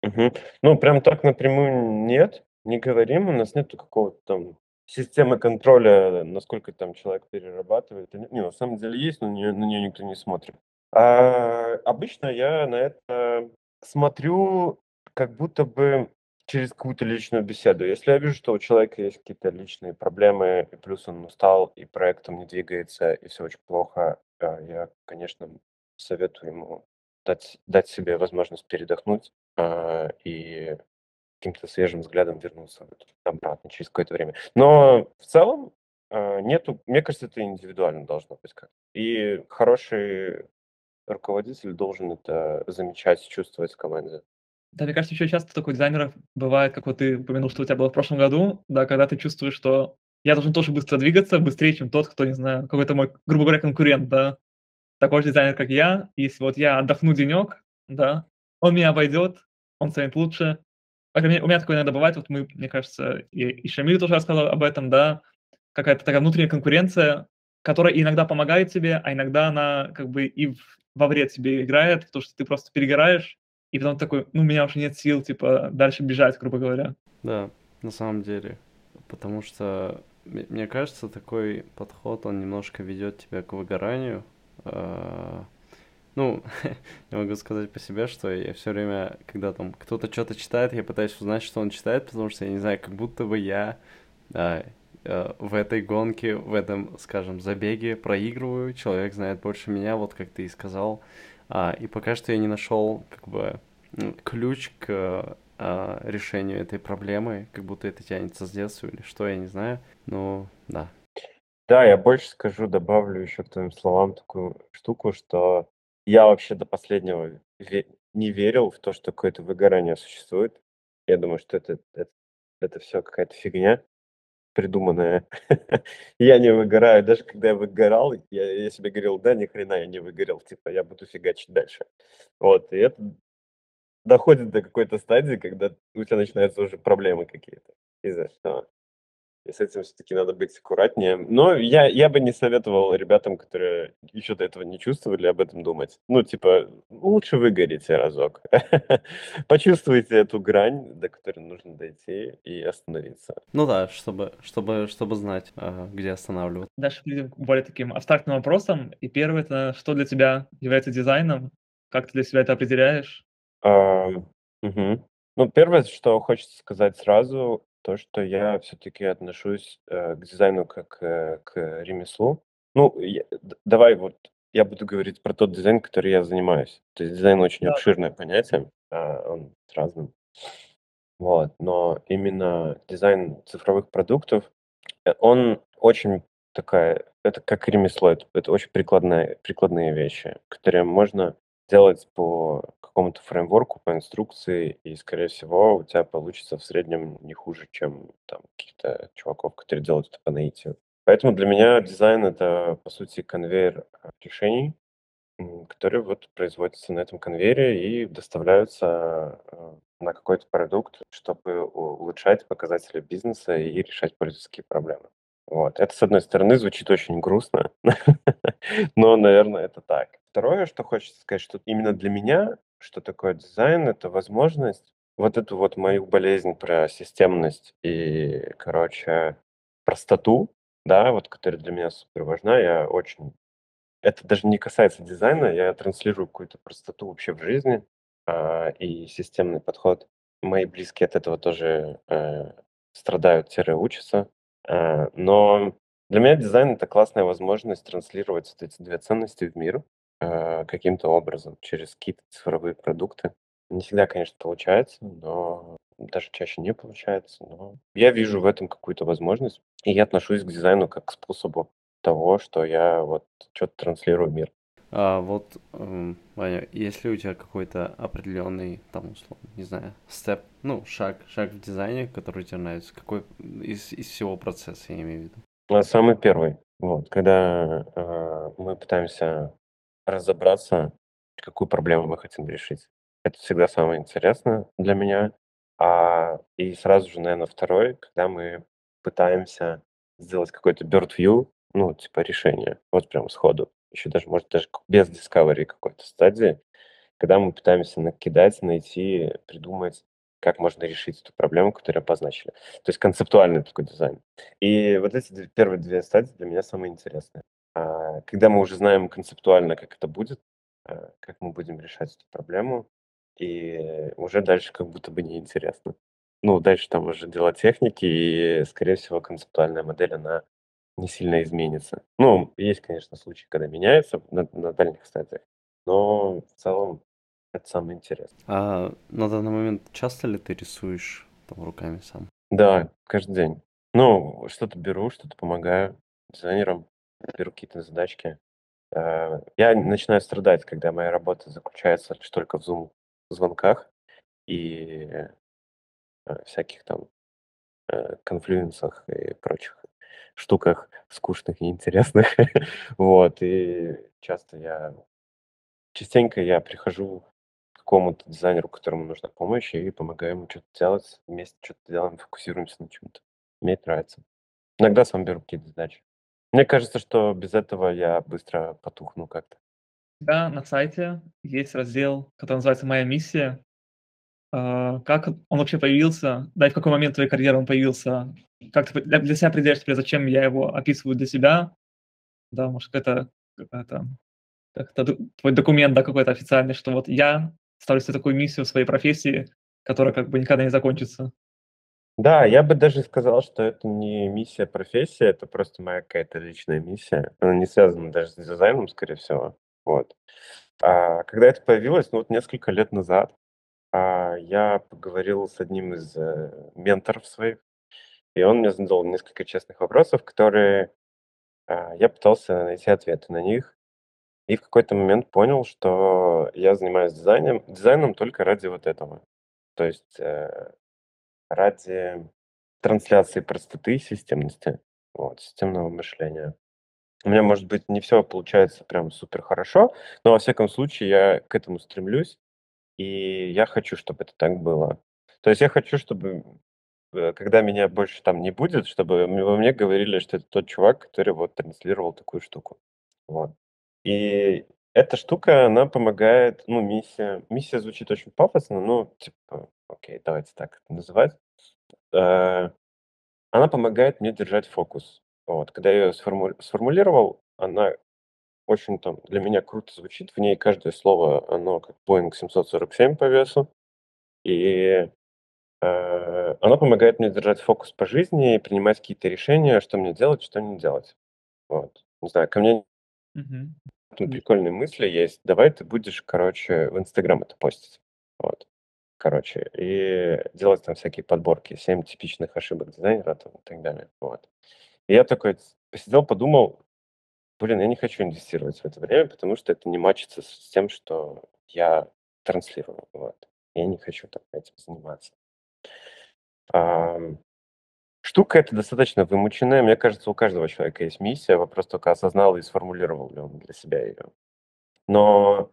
Угу. Ну, прям так напрямую нет, не говорим, у нас нету какого-то там системы контроля, насколько там человек перерабатывает. Не, на самом деле есть, но на нее, на нее никто не смотрит. А обычно я на это смотрю как будто бы через какую-то личную беседу. Если я вижу, что у человека есть какие-то личные проблемы, и плюс он устал, и проектом не двигается, и все очень плохо, а, я, конечно, советую ему дать, дать себе возможность передохнуть а, и каким-то свежим взглядом вернуться обратно через какое-то время. Но в целом а, нету, мне кажется, это индивидуально должно быть как. И хороший руководитель должен это замечать, чувствовать в команде. Да, мне кажется, еще часто такой дизайнеров бывает, как вот ты упомянул, что у тебя было в прошлом году, да, когда ты чувствуешь, что я должен тоже быстро двигаться, быстрее, чем тот, кто, не знаю, какой-то мой, грубо говоря, конкурент, да, такой же дизайнер, как я. Если вот я отдохну денек, да, он меня обойдет, он станет лучше. У меня, у меня такое иногда бывает, вот мы, мне кажется, и, и Шамиль тоже рассказал об этом, да, какая-то такая внутренняя конкуренция, которая иногда помогает тебе, а иногда она как бы и в, во вред тебе играет, потому что ты просто перегораешь, и потом такой, ну, у меня уже нет сил, типа, дальше бежать, грубо говоря. Да, на самом деле. Потому что, мне кажется, такой подход, он немножко ведет тебя к выгоранию. А, ну, я могу сказать по себе, что я все время, когда там кто-то что-то читает, я пытаюсь узнать, что он читает, потому что я не знаю, как будто бы я а, а, в этой гонке, в этом, скажем, забеге проигрываю. Человек знает больше меня, вот как ты и сказал. А, и пока что я не нашел как бы ключ к а, решению этой проблемы, как будто это тянется с детства или что, я не знаю. Но да. Да, я больше скажу, добавлю еще к твоим словам такую штуку, что я вообще до последнего не верил в то, что какое-то выгорание существует. Я думаю, что это, это, это все какая-то фигня. придуманное. Я не выгораю. Даже когда я выгорал, я я себе говорил: "Да ни хрена я не выгорел, типа я буду фигачить дальше". Вот, и это доходит до какой-то стадии, когда у тебя начинаются уже проблемы какие-то из-за этого. И с этим все-таки надо быть аккуратнее. Но я, я бы не советовал ребятам, которые еще до этого не чувствовали, об этом думать. Ну, типа, лучше выгорите разок. Почувствуйте эту грань, до которой нужно дойти и остановиться. Ну да, чтобы, чтобы, чтобы знать, а, где останавливаться. Дальше перейдем к более таким абстрактным вопросам. И первый это что для тебя является дизайном? Как ты для себя это определяешь? А. Ну, первое, что хочется сказать сразу, то, что я все-таки отношусь э, к дизайну как э, к ремеслу. Ну, я- давай вот я буду говорить про тот дизайн, который я занимаюсь. То есть дизайн очень Да. обширное понятие, а, он с разным. Вот, но именно дизайн цифровых продуктов, э, он очень такая, это как ремесло, это, это очень прикладная, прикладные вещи, которые можно делать по какому-то фреймворку, по инструкции, и, скорее всего, у тебя получится в среднем не хуже, чем там каких-то чуваков, которые делают это по наитию. Поэтому для меня дизайн — это, по сути, конвейер а, решений, которые вот производятся на этом конвейере и доставляются э, на какой-то продукт, чтобы улучшать показатели бизнеса и решать пользовательские проблемы. Вот. Это, с одной стороны, звучит очень грустно, но, наверное, это так. Второе, что хочется сказать, что именно для меня, что такое дизайн, это возможность вот эту вот мою болезнь про системность и, короче, простоту, да, вот, которая для меня супер важна, я очень... Это даже не касается дизайна, я транслирую какую-то простоту вообще в жизни а, и системный подход. Мои близкие от этого тоже э, страдают-учатся. Э, но для меня дизайн это классная возможность транслировать вот эти две ценности в мир э, каким-то образом через какие-то цифровые продукты. Не всегда, конечно, получается, но даже чаще не получается. Но я вижу в этом какую-то возможность, и я отношусь к дизайну как к способу того, что я вот что-то транслирую в мир. А вот, эм, Ваня, есть ли у тебя какой-то определенный, там, условно, не знаю, степ, ну, шаг, шаг в дизайне, который тебе нравится? Какой из, из всего процесса, я имею в виду? Самый первый, вот, когда э, мы пытаемся разобраться, какую проблему мы хотим решить. Это всегда самое интересное для меня. А, и сразу же, наверное, второй, когда мы пытаемся сделать какой-то bird view, ну, типа решение, вот прям сходу. Еще даже, может, даже без discovery какой-то стадии, когда мы пытаемся накидать, найти, придумать, как можно решить эту проблему, которую обозначили. То есть концептуальный такой дизайн. И вот эти первые две стадии для меня самые интересные. А, Когда мы уже знаем концептуально, как это будет, а, как мы будем решать эту проблему, и уже дальше как будто бы неинтересно. Ну, дальше там уже дела техники, и, скорее всего, концептуальная модель, она не сильно изменится. Ну, есть, конечно, случаи, когда меняется на, на дальних стадиях, но в целом это самое интересное. А на данный момент часто ли ты рисуешь там руками сам? Да, каждый день. Ну, что-то беру, что-то помогаю дизайнерам, беру какие-то задачки. Э, Я начинаю страдать, когда моя работа заключается лишь только в зум-звонках и э, всяких там э, конфлюенсах и прочих штуках скучных и интересных. Вот, и часто я, частенько я прихожу к какому-то дизайнеру, которому нужна помощь, и помогаю ему что-то делать, вместе что-то делаем, фокусируемся на чем-то. Мне это нравится. Иногда сам беру какие-то задачи. Мне кажется, что без этого я быстро потухну как-то. Тебя на сайте есть раздел, который называется «Моя миссия». А, Как он вообще появился? Да, и в какой момент твоей карьеры он появился? Как ты для себя определяешь, теперь, зачем я его описываю для себя? Да, может, это какая-то как-то твой документ, да, какой-то официальный, что вот я ставлю себе такую миссию в своей профессии, которая как бы никогда не закончится. Да, я бы даже сказал, что это не миссия, профессия, это просто моя какая-то личная миссия. Она не связана даже с дизайном, скорее всего. Вот. А когда это появилось, ну вот несколько лет назад, а, я поговорил с одним из э, менторов своих, и он мне задал несколько честных вопросов, которые а, я пытался найти ответы на них. И в какой-то момент понял, что я занимаюсь дизайном, дизайном только ради вот этого. То есть э, ради трансляции простоты и системности, вот, системного мышления. У меня, может быть, не все получается прям супер хорошо, но во всяком случае я к этому стремлюсь, и я хочу, чтобы это так было. То есть я хочу, чтобы э, когда меня больше там не будет, чтобы во мне говорили, что это тот чувак, который вот транслировал такую штуку. Вот. И эта штука, она помогает, ну, миссия. Миссия звучит очень пафосно, ну, типа, окей, давайте так это называть. Э, она помогает мне держать фокус. Вот. Когда я ее сформу- сформулировал, она очень там для меня круто звучит. В ней каждое слово, оно как Boeing 747 по весу. И э, она помогает мне держать фокус по жизни и принимать какие-то решения, что мне делать, что не делать. Вот. Не знаю, ко мне там прикольные мысли есть. Давай ты будешь, короче, в Инстаграм это постить. Вот. Короче, и делать там всякие подборки, 7 типичных ошибок дизайнера там, и так далее. Вот. И я такой посидел, подумал, блин, я не хочу инвестировать в это время, потому что это не мачится с тем, что я транслирую. Вот. Я не хочу так этим заниматься. Ам, штука эта достаточно вымученная. Мне кажется, у каждого человека есть миссия. Вопрос только осознал и сформулировал ли он для себя ее. Но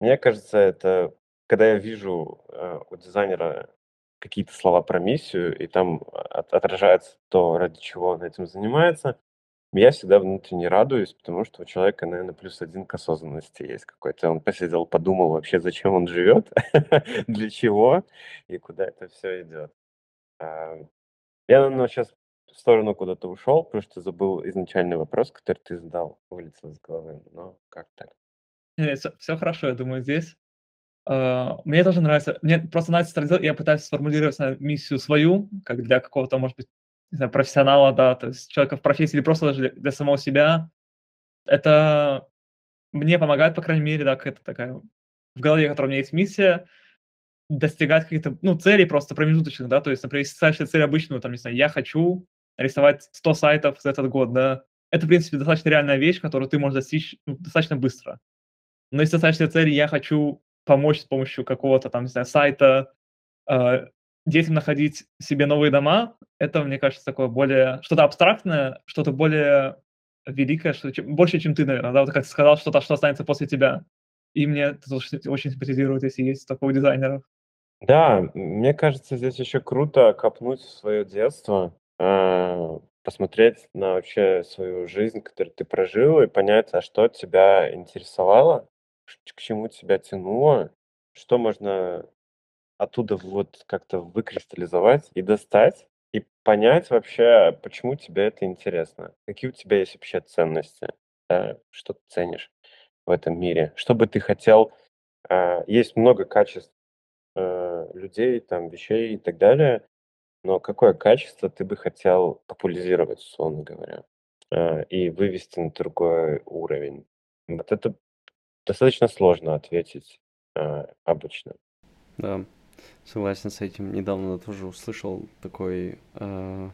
мне кажется, это когда я вижу э, у дизайнера какие-то слова про миссию, и там от- отражается то, ради чего он этим занимается, я всегда внутренне радуюсь, потому что у человека, наверное, плюс один к осознанности есть какой-то. Он посидел, подумал вообще, зачем он живет, для чего и куда это все идет. А, Я, наверное, сейчас в сторону куда-то ушел, потому что забыл изначальный вопрос, который ты задал, вылетел из головы. Но как так? Нет, всё хорошо, я думаю, здесь. А, мне тоже нравится. Мне просто нравится стратегия. Я пытаюсь сформулировать на миссию свою, как для какого-то, может быть, не знаю, профессионала, да, то есть человека в профессии или просто даже для для самого себя. Это мне помогает, по крайней мере, да, какая-то такая в голове, которая у меня есть миссия, достигать каких-то, ну, целей просто промежуточных, да. То есть, например, если ставишь цель обычную, там, не знаю, я хочу рисовать 100 сайтов за этот год, да. Это, в принципе, достаточно реальная вещь, которую ты можешь достичь, ну, достаточно быстро. Но если ставишь себе цель: я хочу помочь с помощью какого-то там, не знаю, сайта, а, детям находить себе новые дома, это, мне кажется, такое более что-то абстрактное, что-то более великое, что чем больше, чем ты, наверное, да. Вот как ты сказал, что-то, что останется после тебя. И мне это очень симпатизирует, если есть такого дизайнера. Да, мне кажется, здесь еще круто копнуть в свое детство, а, посмотреть на вообще свою жизнь, которую ты прожил, и понять, а что тебя интересовало, к чему тебя тянуло, что можно оттуда вот как-то выкристаллизовать и достать, и понять вообще, почему тебе это интересно. Какие у тебя есть вообще ценности, да, что ты ценишь в этом мире, что бы ты хотел. А, есть много качеств, э, людей, там, вещей и так далее, но какое качество ты бы хотел популяризировать, условно говоря, а, и вывести на другой уровень? Вот это достаточно сложно ответить, а, обычно. Да, согласен с этим. Недавно тоже услышал такой, а,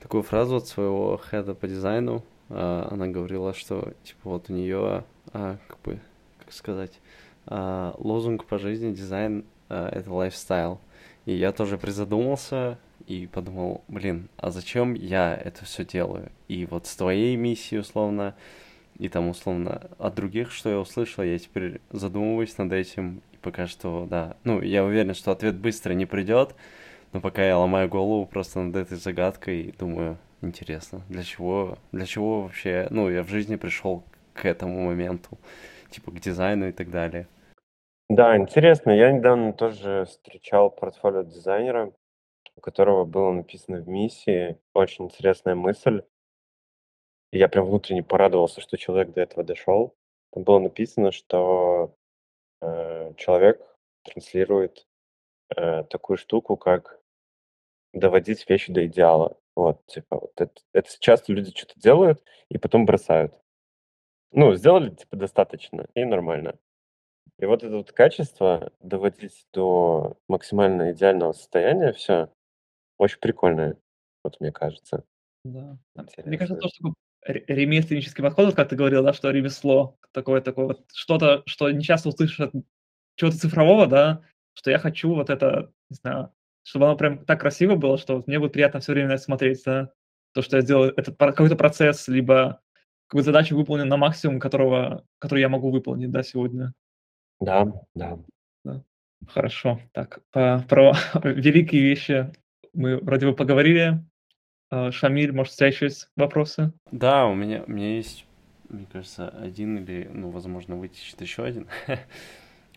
такую фразу от своего head а по дизайну. А, она говорила, что типа вот у нее, а, как бы, как сказать, а, лозунг по жизни дизайн а, это lifestyle. И я тоже призадумался и подумал, блин, а зачем я это все делаю? И вот с твоей миссией условно и там условно от других, что я услышал, я теперь задумываюсь над этим и пока что, да, ну я уверен, что ответ быстро не придет, но пока я ломаю голову просто над этой загадкой и думаю, интересно, для чего, для чего вообще, ну я в жизни пришел к этому моменту, типа к дизайну и так далее. Да, интересно. Я недавно тоже встречал портфолио дизайнера, у которого было написано в миссии. Очень интересная мысль. И я прям внутренне порадовался, что человек до этого дошел. Там было написано, что э, человек транслирует э, такую штуку, как доводить вещи до идеала. Вот, типа, вот это, это часто люди что-то делают и потом бросают. Ну, сделали, типа, достаточно, и нормально. И вот это вот качество доводить до максимально идеального состояния, все очень прикольное, вот мне кажется. Да. Мне кажется, такой ре ремесленнический подход, как ты говорил, да, что ремесло такое такое вот что-то, что не часто услышишь от чего-то цифрового, да, что я хочу вот это, не знаю, чтобы оно прям так красиво было, что вот мне будет приятно все время на это смотреть, да. То, что я сделал этот какой-то процесс, либо какую задачу выполнил на максимум, которого, который я могу выполнить, да, сегодня. Да, да. Да. Хорошо. Так, по, про великие вещи мы вроде бы поговорили. А, Шамиль, может, у тебя еще есть вопросы? Да, у меня, у меня есть, мне кажется, один или, ну, возможно, вытечет еще один.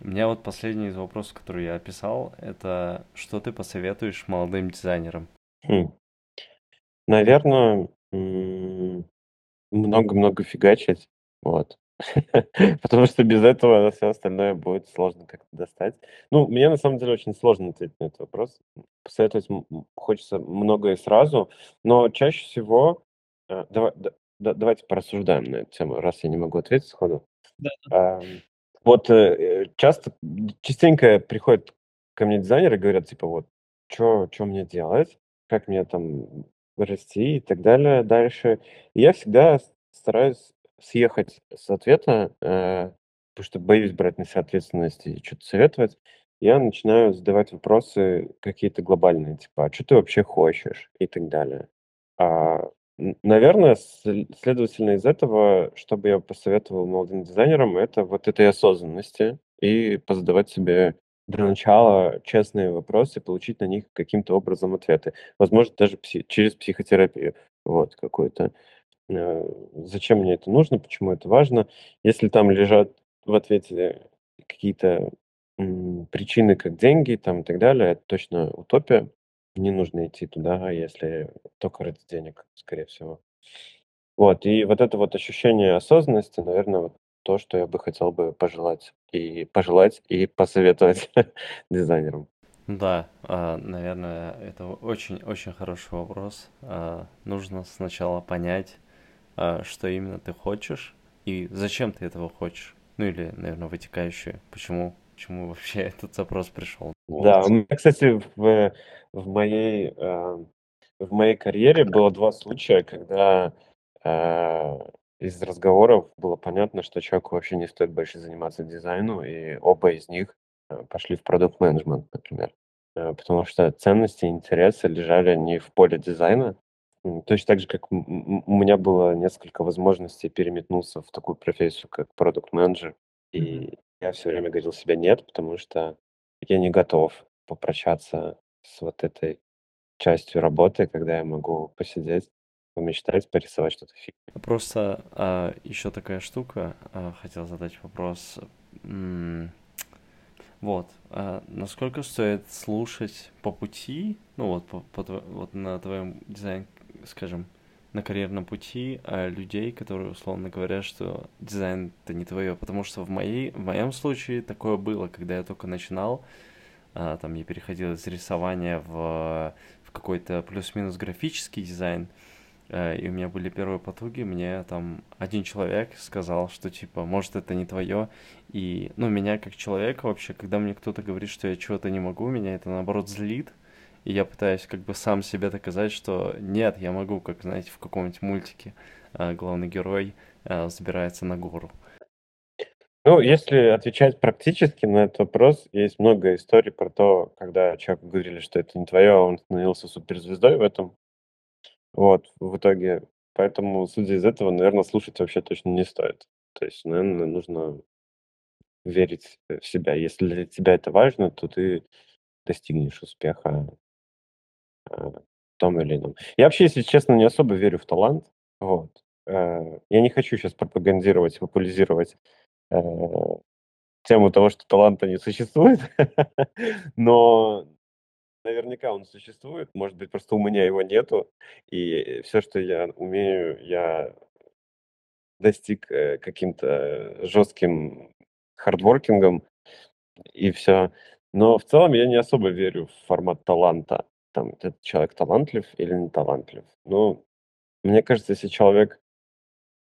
У меня вот последний из вопросов, который я описал, это что ты посоветуешь молодым дизайнерам? Хм. Наверное, много-много фигачить, вот. Потому что без этого все остальное будет сложно как-то достать. Ну, мне на самом деле очень сложно ответить на этот вопрос. Посоветовать хочется многое сразу, но чаще всего... э, Давай, да- да- давайте порассуждаем на эту тему, раз я не могу ответить сходу. Да. Вот э, часто, частенько приходят ко мне дизайнеры и говорят, типа, вот, что мне делать, как мне там расти и так далее дальше. И я всегда стараюсь съехать с ответа, э, потому что боюсь брать на себя ответственность и что-то советовать. Я начинаю задавать вопросы какие-то глобальные, типа, а что ты вообще хочешь и так далее. А, наверное, следовательно из этого, чтобы я посоветовал молодым дизайнерам, это вот этой осознанности и позадавать себе для начала честные вопросы, получить на них каким-то образом ответы. Возможно, даже пси- через психотерапию вот какую-то. Э, зачем мне это нужно, почему это важно. Если там лежат в ответе какие-то причины, как деньги там и так далее, это точно утопия. Не нужно идти туда, если только ради денег, скорее всего. Вот, и вот это вот ощущение осознанности, наверное, вот то, что я бы хотел бы пожелать и пожелать и посоветовать дизайнерам. Да, а, наверное, это очень-очень хороший вопрос. А, нужно сначала понять, что именно ты хочешь и зачем ты этого хочешь. Ну или, наверное, вытекающее, почему, почему вообще этот запрос пришел. Да, у меня, кстати, в, в моей в моей карьере было два случая, когда из разговоров было понятно, что человеку вообще не стоит больше заниматься дизайну, и оба из них пошли в продукт менеджмент, например. Потому что ценности и интересы лежали не в поле дизайна. Точно так же, как у меня было несколько возможностей переметнуться в такую профессию, как продукт менеджер И я все время говорил себе нет, потому что я не готов попрощаться с вот этой частью работы, когда я могу посидеть помечтать, порисовать что-то фиг. Просто а, еще такая штука, а, хотел задать вопрос. М- вот, а, насколько стоит слушать по пути, ну вот, по, по, вот на твоем дизайн, скажем, на карьерном пути а, людей, которые условно говорят, что дизайн это не твое, потому что в моей, в моем случае такое было, когда я только начинал, а, там я переходил из рисования в, в какой-то плюс-минус графический дизайн, Э, и у меня были первые потуги, мне там один человек сказал, что типа, может, это не твое. И, ну, меня как человека вообще, когда мне кто-то говорит, что я чего-то не могу, меня это наоборот злит. И я пытаюсь как бы сам себе доказать, что нет, я могу, как, знаете, в каком-нибудь мультике э, главный герой э, забирается на гору. Ну, если отвечать практически на этот вопрос, есть много историй про то, когда человеку говорили, что это не твое, а он становился суперзвездой в этом. Вот, в итоге. Поэтому, судя из этого, наверное, слушать вообще точно не стоит. То есть, наверное, нужно верить в себя. Если для тебя это важно, то ты достигнешь успеха а, том или ином. Я вообще, если честно, не особо верю в талант. Вот. Э, я не хочу сейчас пропагандировать, популяризировать э, тему того, что таланта не существует, но наверняка он существует, может быть, просто у меня его нету, и все, что я умею, я достиг э, каким-то жестким хардворкингом, и все. Но в целом я не особо верю в формат таланта. Там, этот человек талантлив или не талантлив. Ну, мне кажется, если человек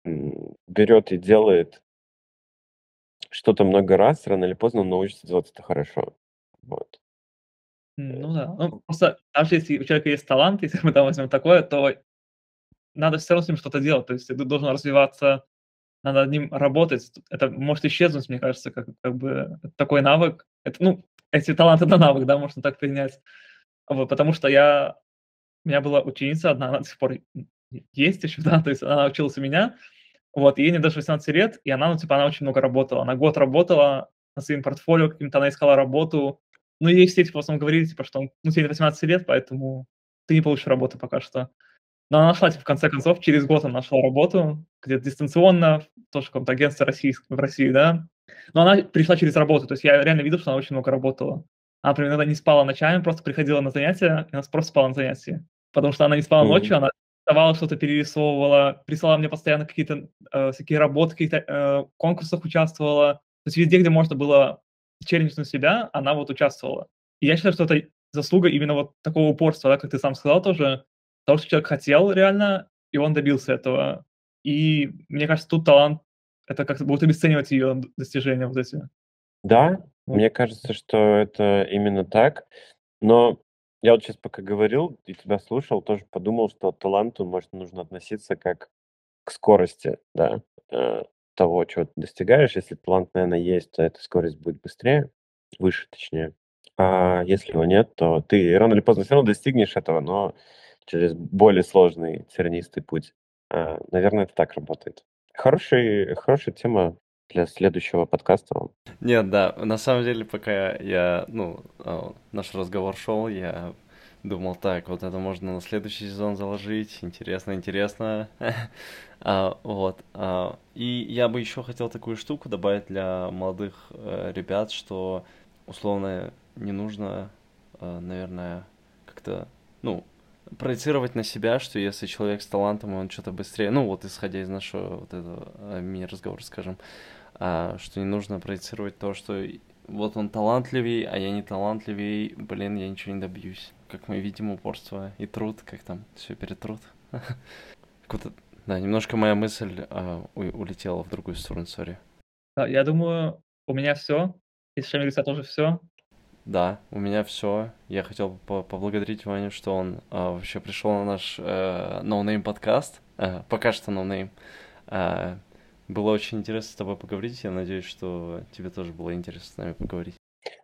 берет и делает что-то много раз, рано или поздно он научится делать это хорошо. Вот. Ну да. Ну, просто даже если у человека есть талант, если мы там возьмем такое, то надо все равно с ним что-то делать. То есть ты должен развиваться, надо над ним работать. Это может исчезнуть, мне кажется, как, как бы такой навык. Это, ну, эти таланты это навык, да, можно так принять. Вот, потому что я у меня была ученица одна, она до сих пор есть еще, да, то есть она училась у меня, вот, ей не даже 18 лет, и она, ну, типа, она очень много работала. Она год работала над своим портфолио каким-то, она искала работу. Ну, ей все, типа, в основном говорили, типа, что, ну, тебе 18 лет, поэтому ты не получишь работу пока что. Но она нашла, типа, в конце концов, через год она нашла работу, где-то дистанционно, тоже в каком-то агентстве в России, да. Но она пришла через работу, то есть я реально видел, что она очень много работала. Она, например, иногда не спала ночами, просто приходила на занятия, и она просто спала на занятия. Потому что она не спала ночью, она рисовала, что-то перерисовывала, присылала мне постоянно какие-то э, всякие работы, каких-то э, конкурсах участвовала. То есть везде, где можно было челленджнуть себя, она вот участвовала. И я считаю, что это заслуга именно вот такого упорства, да, как ты сам сказал тоже, того, что человек хотел реально, и он добился этого. И мне кажется, тут талант, это как-то будет обесценивать ее достижения вот эти. Да. Мне кажется, что это именно так. Но я вот сейчас пока говорил и тебя слушал, тоже подумал, что таланту, может, нужно относиться как к скорости, да, э, того, чего ты достигаешь. Если талант, наверное, есть, то эта скорость будет быстрее, выше, точнее. А если его нет, то ты рано или поздно все равно достигнешь этого, но через более сложный тернистый путь. А, наверное, это так работает. Хороший, хорошая тема для следующего подкаста. Нет, да, на самом деле, пока я, ну, а, наш разговор шел, я думал, так, вот это можно на следующий сезон заложить, интересно, интересно. а, вот. А, и я бы еще хотел такую штуку добавить для молодых э, ребят, что условно не нужно, э, наверное, как-то, ну, проецировать на себя, что если человек с талантом, он что-то быстрее, ну вот исходя из нашего вот этого э, мини-разговора, скажем, а, что не нужно проецировать то, что вот он талантливее, а я не талантливее, блин, я ничего не добьюсь. Как мы видим, упорство и труд, как там все перетрут. Куда... Да, немножко моя мысль а, у- улетела в другую сторону, сори. Да, я думаю, у меня все. Из Шамилиса тоже все. Да, у меня все. Я хотел по поблагодарить Ваню, что он а, вообще пришел на наш э, Name подкаст. Э, пока что No Name. Было очень интересно с тобой поговорить. Я надеюсь, что тебе тоже было интересно с нами поговорить.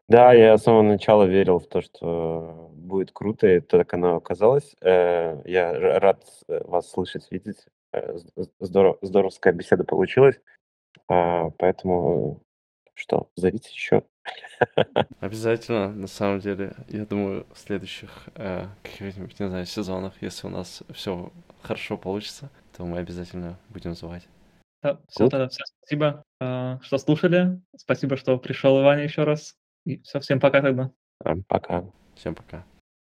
Да, я с самого начала верил в то, что будет круто, и так оно оказалось. Э, я рад э, вас слышать, видеть. Э, здоров, здоровская беседа получилась. А, поэтому что, зовите еще. Обязательно, на самом деле, я думаю, в следующих э, каких-нибудь, не знаю, сезонах, если у нас все хорошо получится, то мы обязательно будем звать. Да, все, тогда все, спасибо, э, что слушали. Спасибо, что пришел, Иваня, еще раз. И все, всем пока тогда. Пока. Всем пока.